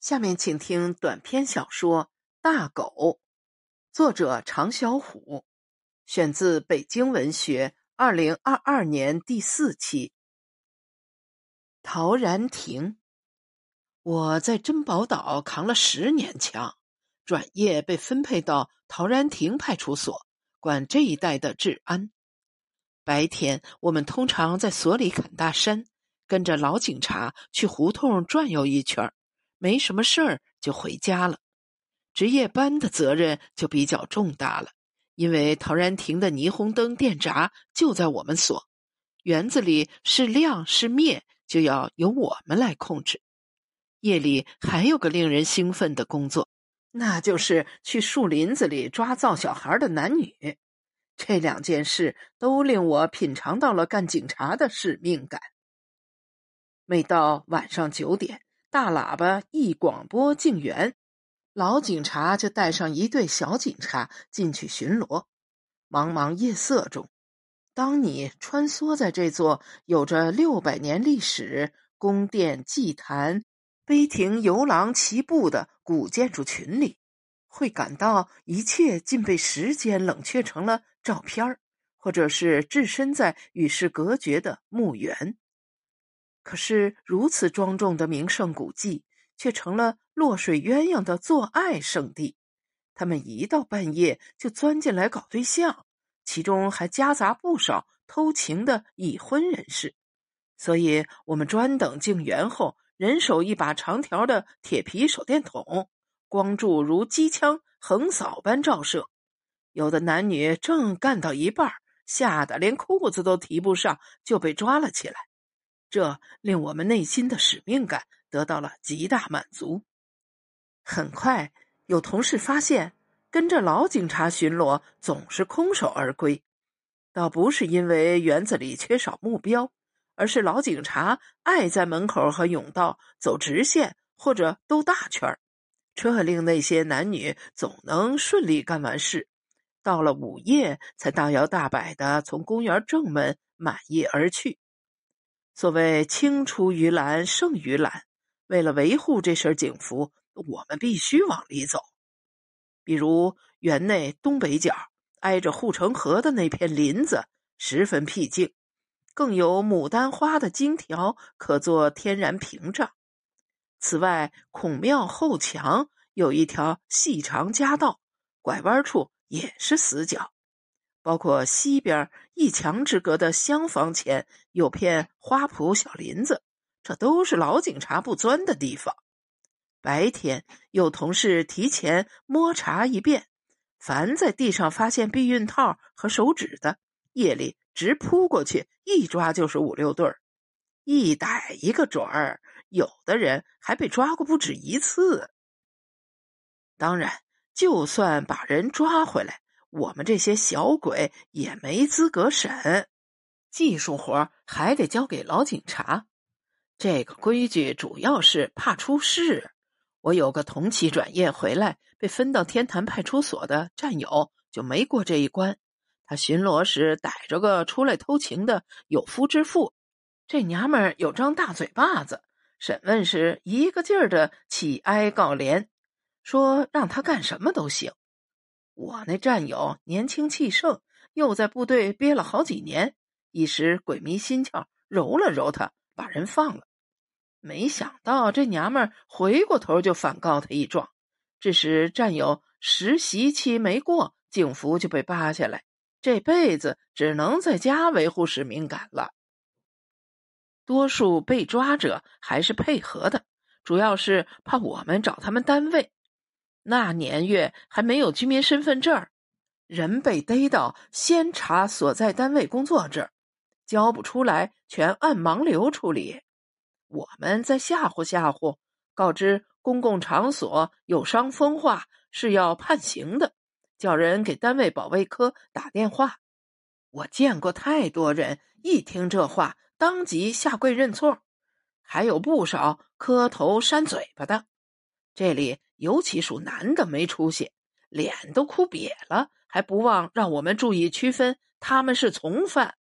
下面请听短篇小说《大狗》，作者常小虎，选自北京文学二零二二年第四期。陶然亭，我在珍宝岛扛了十年枪，转业被分配到陶然亭派出所，管这一带的治安。白天，我们通常在所里砍大山，跟着老警察去胡同转悠一圈儿。没什么事儿就回家了，值夜班的责任就比较重大了，因为陶然亭的霓虹灯电闸就在我们所，园子里是亮是灭就要由我们来控制。夜里还有个令人兴奋的工作，那就是去树林子里抓造小孩的男女。这两件事都令我品尝到了干警察的使命感。每到晚上九点。大喇叭一广播禁园，老警察就带上一队小警察进去巡逻。茫茫夜色中，当你穿梭在这座有着六百年历史、宫殿、祭坛、碑亭、游廊齐布的古建筑群里，会感到一切竟被时间冷却成了照片儿，或者是置身在与世隔绝的墓园。可是，如此庄重的名胜古迹，却成了落水鸳鸯的做爱圣地。他们一到半夜就钻进来搞对象，其中还夹杂不少偷情的已婚人士。所以，我们专等进园后，人手一把长条的铁皮手电筒，光柱如机枪横扫般照射。有的男女正干到一半，吓得连裤子都提不上，就被抓了起来。这令我们内心的使命感得到了极大满足。很快，有同事发现，跟着老警察巡逻总是空手而归，倒不是因为园子里缺少目标，而是老警察爱在门口和甬道走直线或者兜大圈，这令那些男女总能顺利干完事，到了午夜才大摇大摆的从公园正门满夜而去。所谓青出于蓝胜于蓝，为了维护这身警服，我们必须往里走。比如园内东北角挨着护城河的那片林子，十分僻静，更有牡丹花的荆条可做天然屏障。此外，孔庙后墙有一条细长夹道，拐弯处也是死角。包括西边一墙之隔的厢房前有片花圃小林子，这都是老警察不钻的地方。白天有同事提前摸查一遍，凡在地上发现避孕套和手指的，夜里直扑过去，一抓就是五六对儿，一逮一个准儿。有的人还被抓过不止一次。当然，就算把人抓回来。我们这些小鬼也没资格审，技术活还得交给老警察。这个规矩主要是怕出事。我有个同期转业回来被分到天坛派出所的战友就没过这一关。他巡逻时逮着个出来偷情的有夫之妇，这娘们儿有张大嘴巴子，审问时一个劲儿的起哀告怜，说让他干什么都行。我那战友年轻气盛，又在部队憋了好几年，一时鬼迷心窍，揉了揉他，把人放了。没想到这娘们回过头就反告他一状，致使战友实习期没过，警服就被扒下来，这辈子只能在家维护使命感了。多数被抓者还是配合的，主要是怕我们找他们单位。那年月还没有居民身份证人被逮到先查所在单位工作证，交不出来全按盲流处理。我们再吓唬吓唬，告知公共场所有伤风化是要判刑的，叫人给单位保卫科打电话。我见过太多人一听这话，当即下跪认错，还有不少磕头扇嘴巴的。这里尤其属男的没出息，脸都哭瘪了，还不忘让我们注意区分他们是从犯。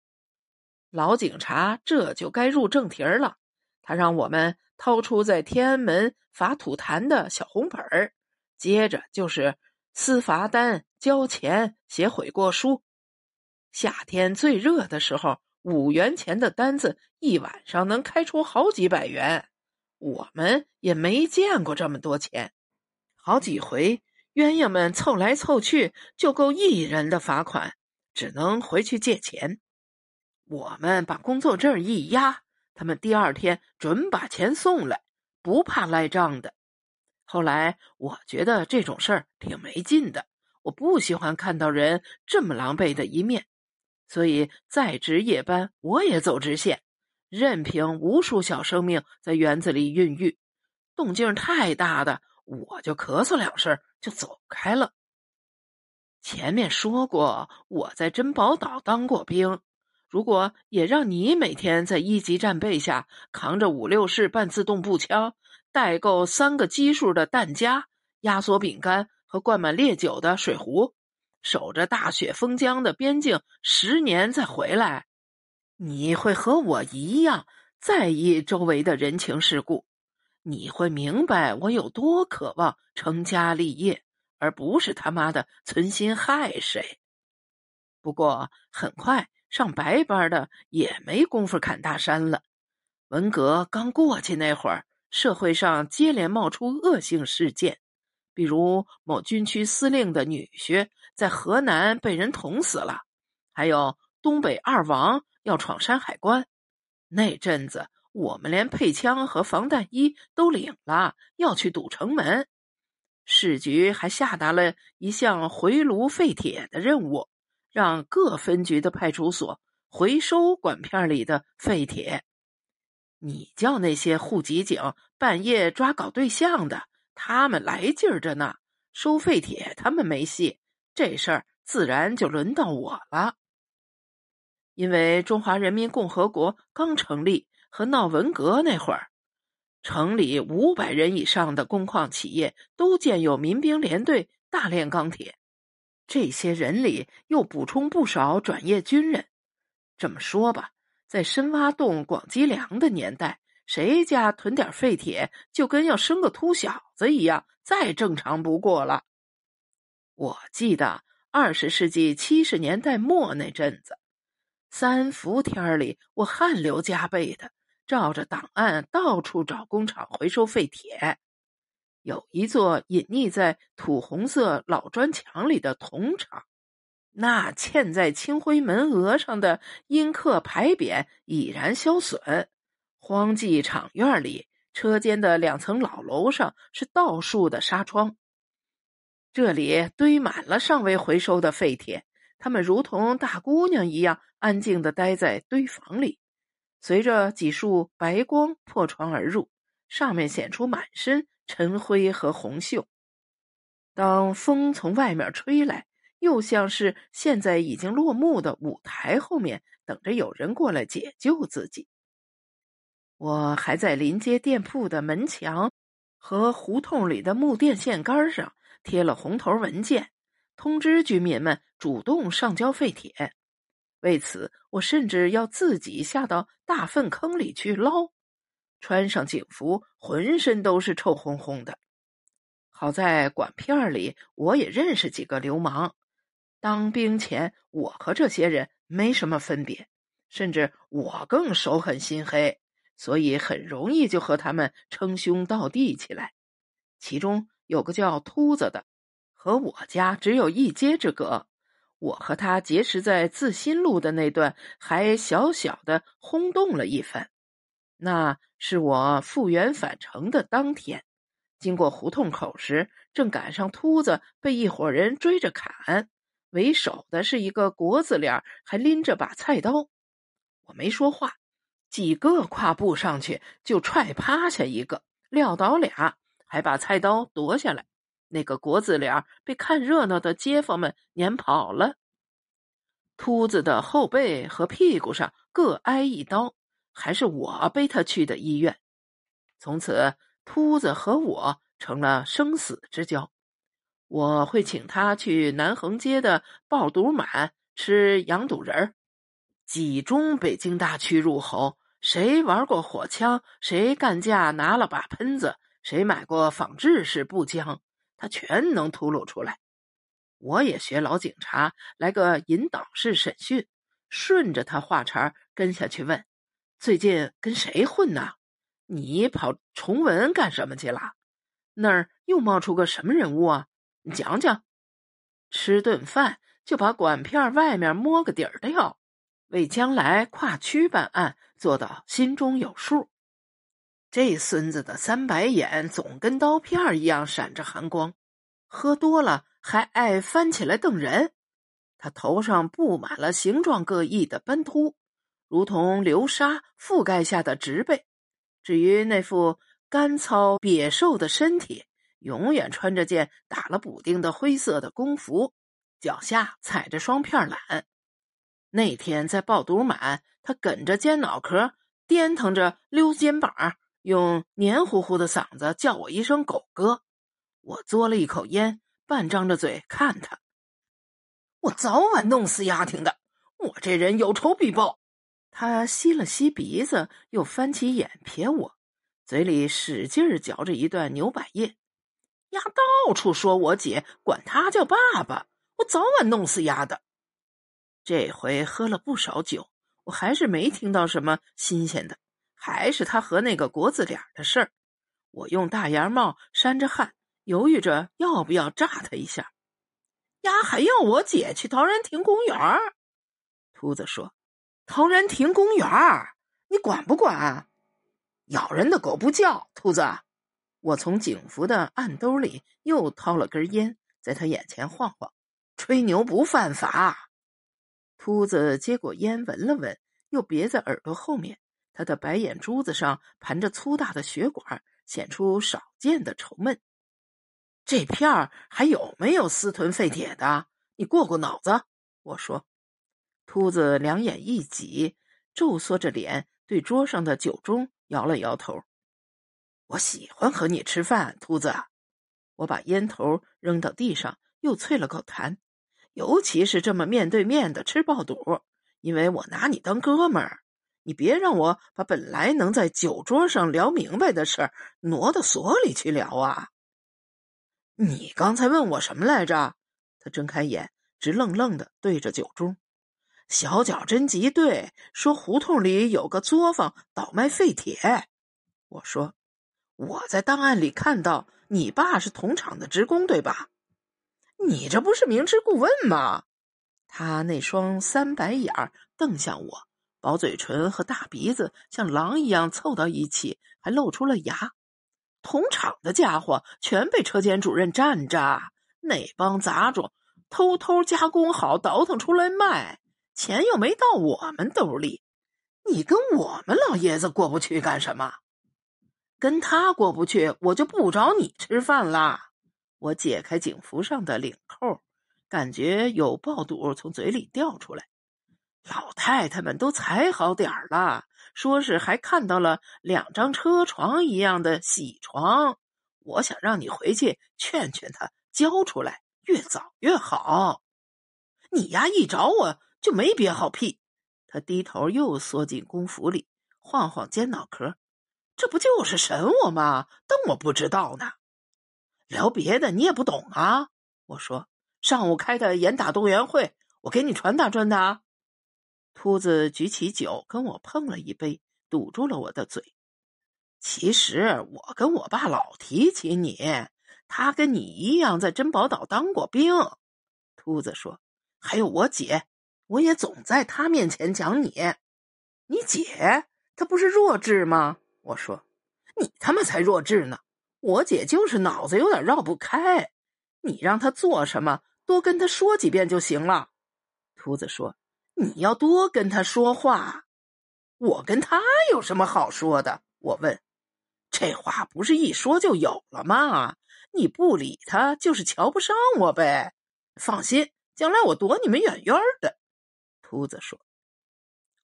老警察这就该入正题儿了，他让我们掏出在天安门罚吐痰的小红本儿，接着就是撕罚单、交钱、写悔过书。夏天最热的时候，五元钱的单子一晚上能开出好几百元，我们也没见过这么多钱。好几回，鸳鸯们凑来凑去就够一人的罚款，只能回去借钱。我们把工作证一压，他们第二天准把钱送来，不怕赖账的。后来我觉得这种事儿挺没劲的，我不喜欢看到人这么狼狈的一面。所以再值夜班，我也走直线，任凭无数小生命在园子里孕育。动静太大的，我就咳嗽两声就走开了。前面说过，我在珍宝岛当过兵。如果也让你每天在一级战备下扛着五六式半自动步枪，带够三个基数的弹夹、压缩饼干和灌满烈酒的水壶。守着大雪封疆的边境十年再回来，你会和我一样在意周围的人情世故，你会明白我有多渴望成家立业，而不是他妈的存心害谁。不过很快上白班的也没工夫砍大山了。文革刚过去那会儿，社会上接连冒出恶性事件。比如某军区司令的女婿在河南被人捅死了，还有东北二王要闯山海关，那阵子我们连配枪和防弹衣都领了，要去堵城门。市局还下达了一项回炉废铁的任务，让各分局的派出所回收管片里的废铁。你叫那些户籍警半夜抓搞对象的？他们来劲儿着呢，收废铁他们没戏，这事儿自然就轮到我了。因为中华人民共和国刚成立和闹文革那会儿，城里五百人以上的工矿企业都建有民兵连队，大炼钢铁。这些人里又补充不少转业军人。这么说吧，在深挖洞、广积粮的年代。谁家囤点废铁，就跟要生个秃小子一样，再正常不过了。我记得二十世纪七十年代末那阵子，三伏天里，我汗流浃背的，照着档案到处找工厂回收废铁。有一座隐匿在土红色老砖墙里的铜厂，那嵌在青灰门额上的阴刻牌匾已然消损。荒寂厂院里，车间的两层老楼上是倒数的纱窗。这里堆满了尚未回收的废铁，他们如同大姑娘一样安静的待在堆房里。随着几束白光破窗而入，上面显出满身尘灰和红锈。当风从外面吹来，又像是现在已经落幕的舞台后面，等着有人过来解救自己。我还在临街店铺的门墙和胡同里的木电线杆上贴了红头文件，通知居民们主动上交废铁。为此，我甚至要自己下到大粪坑里去捞，穿上警服，浑身都是臭烘烘的。好在管片里我也认识几个流氓，当兵前我和这些人没什么分别，甚至我更手狠心黑。所以很容易就和他们称兄道弟起来。其中有个叫秃子的，和我家只有一街之隔。我和他结识在自新路的那段，还小小的轰动了一番。那是我复员返程的当天，经过胡同口时，正赶上秃子被一伙人追着砍，为首的是一个国字脸，还拎着把菜刀。我没说话。几个跨步上去就踹趴下一个，撂倒俩，还把菜刀夺下来。那个国字脸被看热闹的街坊们撵跑了。秃子的后背和屁股上各挨一刀，还是我背他去的医院。从此，秃子和我成了生死之交。我会请他去南横街的爆肚满吃羊肚仁儿。几中北京大区入侯。谁玩过火枪，谁干架拿了把喷子，谁买过仿制式步枪，他全能吐露出来。我也学老警察，来个引导式审讯，顺着他话茬跟下去问：最近跟谁混呢？你跑崇文干什么去了？那儿又冒出个什么人物啊？你讲讲。吃顿饭就把管片外面摸个底儿掉，为将来跨区办案做到心中有数。这孙子的三白眼总跟刀片一样闪着寒光，喝多了还爱翻起来瞪人。他头上布满了形状各异的斑秃，如同流沙覆盖下的植被。至于那副干糙瘪瘦的身体，永远穿着件打了补丁的灰色的工服，脚下踩着双片懒。那天在爆肚满，他梗着尖脑壳，颠腾着溜肩膀，用黏糊糊的嗓子叫我一声“狗哥”。我嘬了一口烟，半张着嘴看他。我早晚弄死丫挺的！我这人有仇必报。他吸了吸鼻子，又翻起眼瞥我，嘴里使劲嚼着一段牛百叶。丫到处说我姐，管他叫爸爸。我早晚弄死丫的。这回喝了不少酒，我还是没听到什么新鲜的，还是他和那个国字脸的事儿。我用大檐帽扇着汗，犹豫着要不要炸他一下。丫还要我姐去陶然亭公园秃子说：“陶然亭公园你管不管？咬人的狗不叫。”秃子，我从警服的暗兜里又掏了根烟，在他眼前晃晃，吹牛不犯法。秃子接过烟，闻了闻，又别在耳朵后面。他的白眼珠子上盘着粗大的血管，显出少见的愁闷。这片儿还有没有私吞废铁的？你过过脑子。我说，秃子两眼一挤，皱缩着脸，对桌上的酒盅摇了摇头。我喜欢和你吃饭，秃子。我把烟头扔到地上，又啐了口痰。尤其是这么面对面的吃爆肚，因为我拿你当哥们儿。你别让我把本来能在酒桌上聊明白的事儿挪到所里去聊啊！你刚才问我什么来着？他睁开眼，直愣愣的对着酒盅。小脚侦缉队说胡同里有个作坊倒卖废铁。我说我在档案里看到你爸是同厂的职工，对吧？你这不是明知故问吗？他那双三白眼儿瞪向我，薄嘴唇和大鼻子像狼一样凑到一起，还露出了牙。同厂的家伙全被车间主任占着，那帮杂种偷偷加工好，倒腾出来卖，钱又没到我们兜里。你跟我们老爷子过不去干什么？跟他过不去，我就不找你吃饭啦。我解开警服上的领扣，感觉有爆肚从嘴里掉出来。老太太们都踩好点儿了。说是还看到了两张车床一样的喜床，我想让你回去劝劝他交出来，越早越好。你呀一找我就没憋好屁。他低头又缩进工服里，晃晃尖脑壳。这不就是审我吗？当我不知道呢？聊别的你也不懂啊。我说上午开的严打动员会，我给你传达传达。秃子举起酒跟我碰了一杯，堵住了我的嘴。其实我跟我爸老提起你，他跟你一样在珍宝岛当过兵。秃子说：“还有我姐，我也总在他面前讲你。你姐她不是弱智吗？”我说：“你他妈才弱智呢！我姐就是脑子有点绕不开。你让她做什么，多跟她说几遍就行了。”秃子说。你要多跟他说话，我跟他有什么好说的？我问，这话不是一说就有了吗？你不理他，就是瞧不上我呗。放心，将来我躲你们远远的。秃子说：“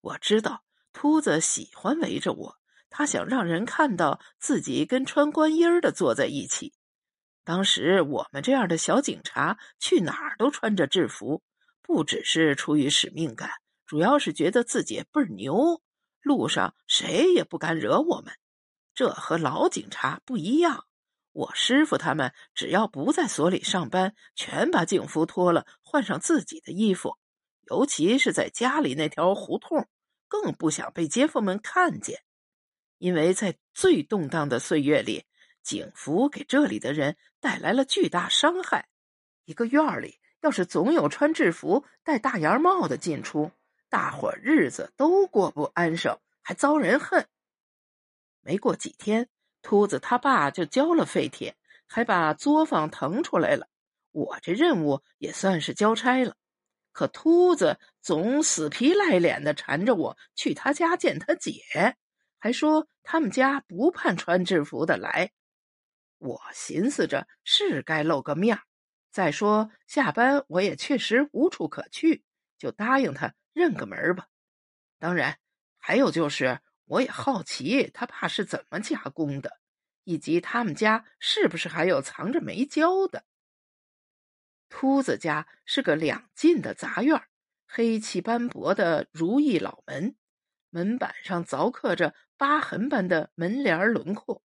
我知道，秃子喜欢围着我，他想让人看到自己跟穿官衣的坐在一起。当时我们这样的小警察去哪儿都穿着制服。”不只是出于使命感，主要是觉得自己倍儿牛，路上谁也不敢惹我们。这和老警察不一样。我师傅他们只要不在所里上班，全把警服脱了，换上自己的衣服。尤其是在家里那条胡同，更不想被街坊们看见，因为在最动荡的岁月里，警服给这里的人带来了巨大伤害。一个院里要是总有穿制服、戴大檐帽的进出，大伙日子都过不安生，还遭人恨。没过几天。秃子他爸就交了废铁，还把作坊腾出来了。我这任务也算是交差了。可秃子总死皮赖脸的缠着我去他家见他姐，还说他们家不盼穿制服的来。我寻思着是该露个面儿再说下班我也确实无处可去，就答应他认个门吧。当然，还有就是。我也好奇他爸是怎么加工的，以及他们家是不是还有藏着没交的。秃子家是个两进的杂院，黑漆斑驳的如意老门，门板上凿刻着疤痕般的门帘轮廓，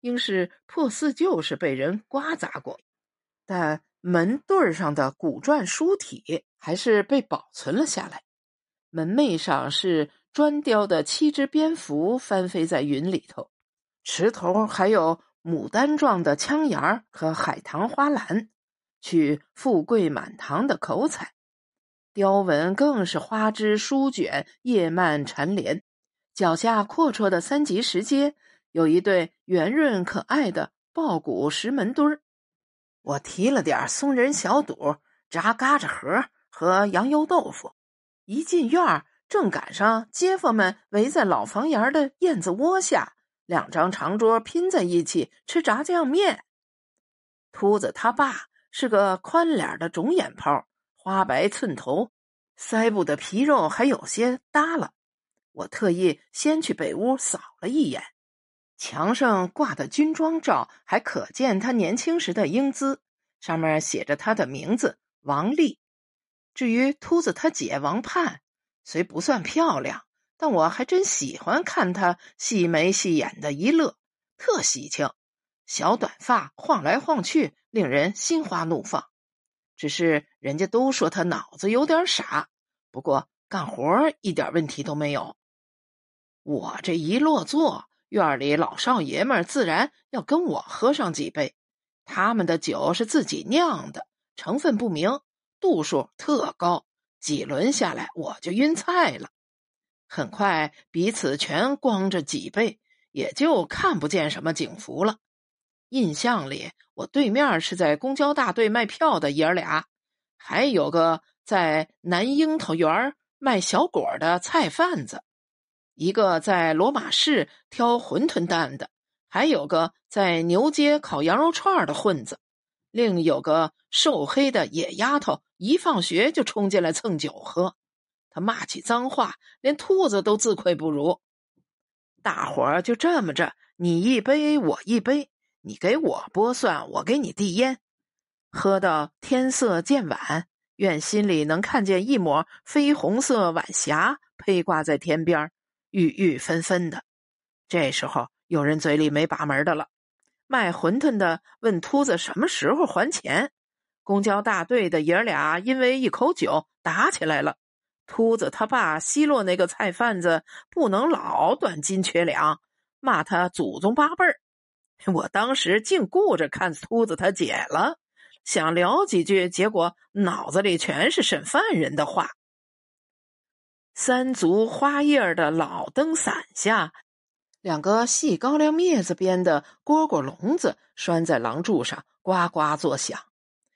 应是破四旧时被人刮砸过，但门对上的古篆书体还是被保存了下来。门楣上是。砖雕的七只蝙蝠翻飞在云里头，池头还有牡丹状的枪眼和海棠花篮，取富贵满堂的口彩。雕纹更是花枝书卷，叶蔓缠连。脚下阔绰的三级石阶，有一对圆润可爱的抱鼓石门墩儿。我提了点松仁小肚、炸嘎吱盒和羊油豆腐，一进院儿。正赶上街坊们围在老房檐的燕子窝下，两张长桌拼在一起吃炸酱面。秃子他爸是个宽脸的肿眼泡，花白寸头，腮部的皮肉还有些耷了。我特意先去北屋扫了一眼，墙上挂的军装照还可见他年轻时的英姿，上面写着他的名字王丽。至于秃子他姐王盼。虽不算漂亮，但我还真喜欢看她细眉细眼的一乐，特喜庆。小短发晃来晃去，令人心花怒放。只是人家都说她脑子有点傻，不过干活一点问题都没有。我这一落座，院里老少爷们自然要跟我喝上几杯。他们的酒是自己酿的，成分不明，度数特高。几轮下来，我就晕菜了。很快，彼此全光着脊背，也就看不见什么警服了。印象里，我对面是在公交大队卖票的爷儿俩，还有个在南樱桃园卖小果的菜贩子，一个在罗马市挑馄饨担的，还有个在牛街烤羊肉串的混子。另有个瘦黑的野丫头，一放学就冲进来蹭酒喝。他骂起脏话，连兔子都自愧不如。大伙儿就这么着，你一杯我一杯，你给我剥蒜，我给你递烟，喝到天色渐晚，愿心里能看见一抹绯红色晚霞披挂在天边，郁郁纷纷的。这时候，有人嘴里没把门的了。卖馄饨的问秃子什么时候还钱。公交大队的爷俩因为一口酒打起来了。秃子他爸奚落那个菜贩子不能老短斤缺两，骂他祖宗八辈儿。我当时净顾着看秃子他姐了，想聊几句，结果脑子里全是审犯人的话。三足花叶的老灯伞下。两个细高粱篾子编的蝈蝈笼子拴在廊柱上，呱呱作响。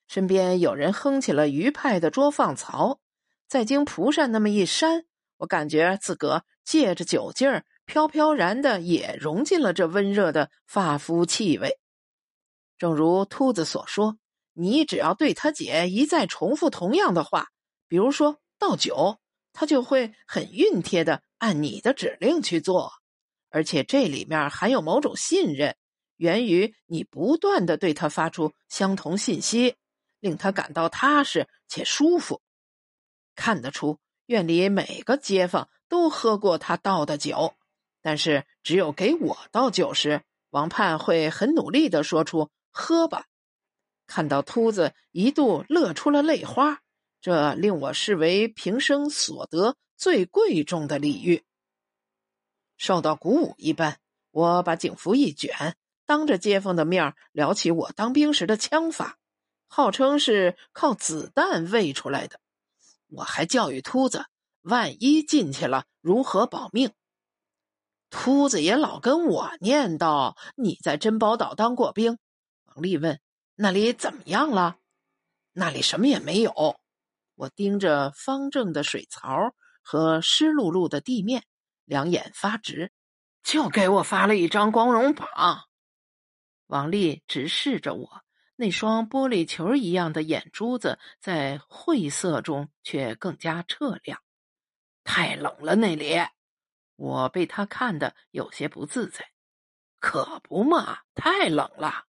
身边有人哼起了余派的捉放槽。再经蒲扇那么一扇，我感觉自个借着酒劲儿，飘飘然的也融进了这温热的发肤气味。正如秃子所说，你只要对他姐一再重复同样的话，比如说倒酒，他就会很熨帖的按你的指令去做。而且这里面含有某种信任，源于你不断的对他发出相同信息，令他感到踏实且舒服。看得出，院里每个街坊都喝过他倒的酒，但是只有给我倒酒时，王盼会很努力的说出“喝吧”。看到秃子一度乐出了泪花，这令我视为平生所得最贵重的礼遇。受到鼓舞一般，我把警服一卷，当着街坊的面聊起我当兵时的枪法，号称是靠子弹喂出来的。我还教育秃子，万一进去了如何保命。秃子也老跟我念叨：“你在珍宝岛当过兵。”王丽问：“那里怎么样了？”“那里什么也没有。”我盯着方正的水槽和湿漉漉的地面，两眼发直，就给我发了一张光荣榜。王丽直视着我。那双玻璃球一样的眼珠子在晦涩中却更加澈亮。太冷了，那里，我被他看得有些不自在。可不嘛，太冷了。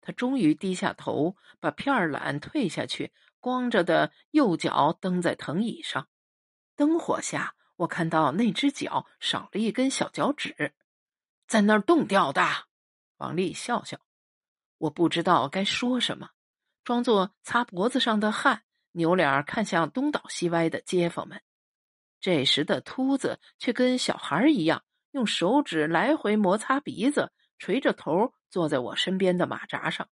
他终于低下头，把片儿懒退下去，光着的右脚蹬在藤椅上。灯火下，我看到那只脚少了一根小脚趾，在那儿冻掉的。王丽笑笑。我不知道该说什么，装作擦脖子上的汗，扭脸看向东倒西歪的街坊们。这时的秃子却跟小孩一样，用手指来回摩擦鼻子，垂着头坐在我身边的马扎上。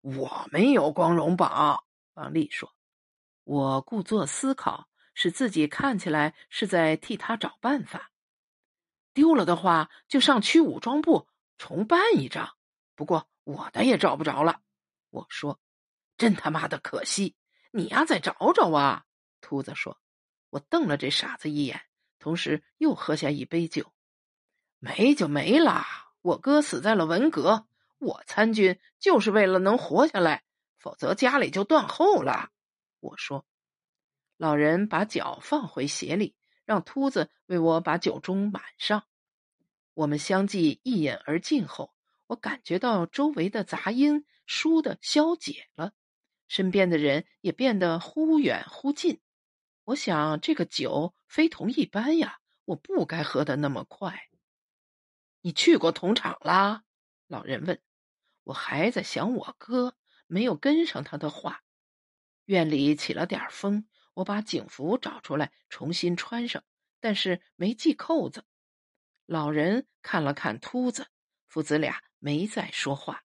我没有光荣榜，王丽说。我故作思考，使自己看起来是在替他找办法。丢了的话，就上区武装部重办一张。不过。我的也找不着了，我说：“真他妈的可惜！你呀，再找找啊！”秃子说。我瞪了这傻子一眼，同时又喝下一杯酒。没就没了。我哥死在了文革，我参军就是为了能活下来，否则家里就断后了。我说。老人把脚放回鞋里，让秃子为我把酒盅满上。我们相继一饮而尽后。我感觉到周围的杂音倏地消解了，身边的人也变得忽远忽近。我想，这个酒非同一般呀，我不该喝得那么快。你去过铜厂啦？老人问。我还在想我哥，没有跟上他的话。院里起了点风，我把警服找出来重新穿上，但是没系扣子。老人看了看秃子，父子俩。没再说话。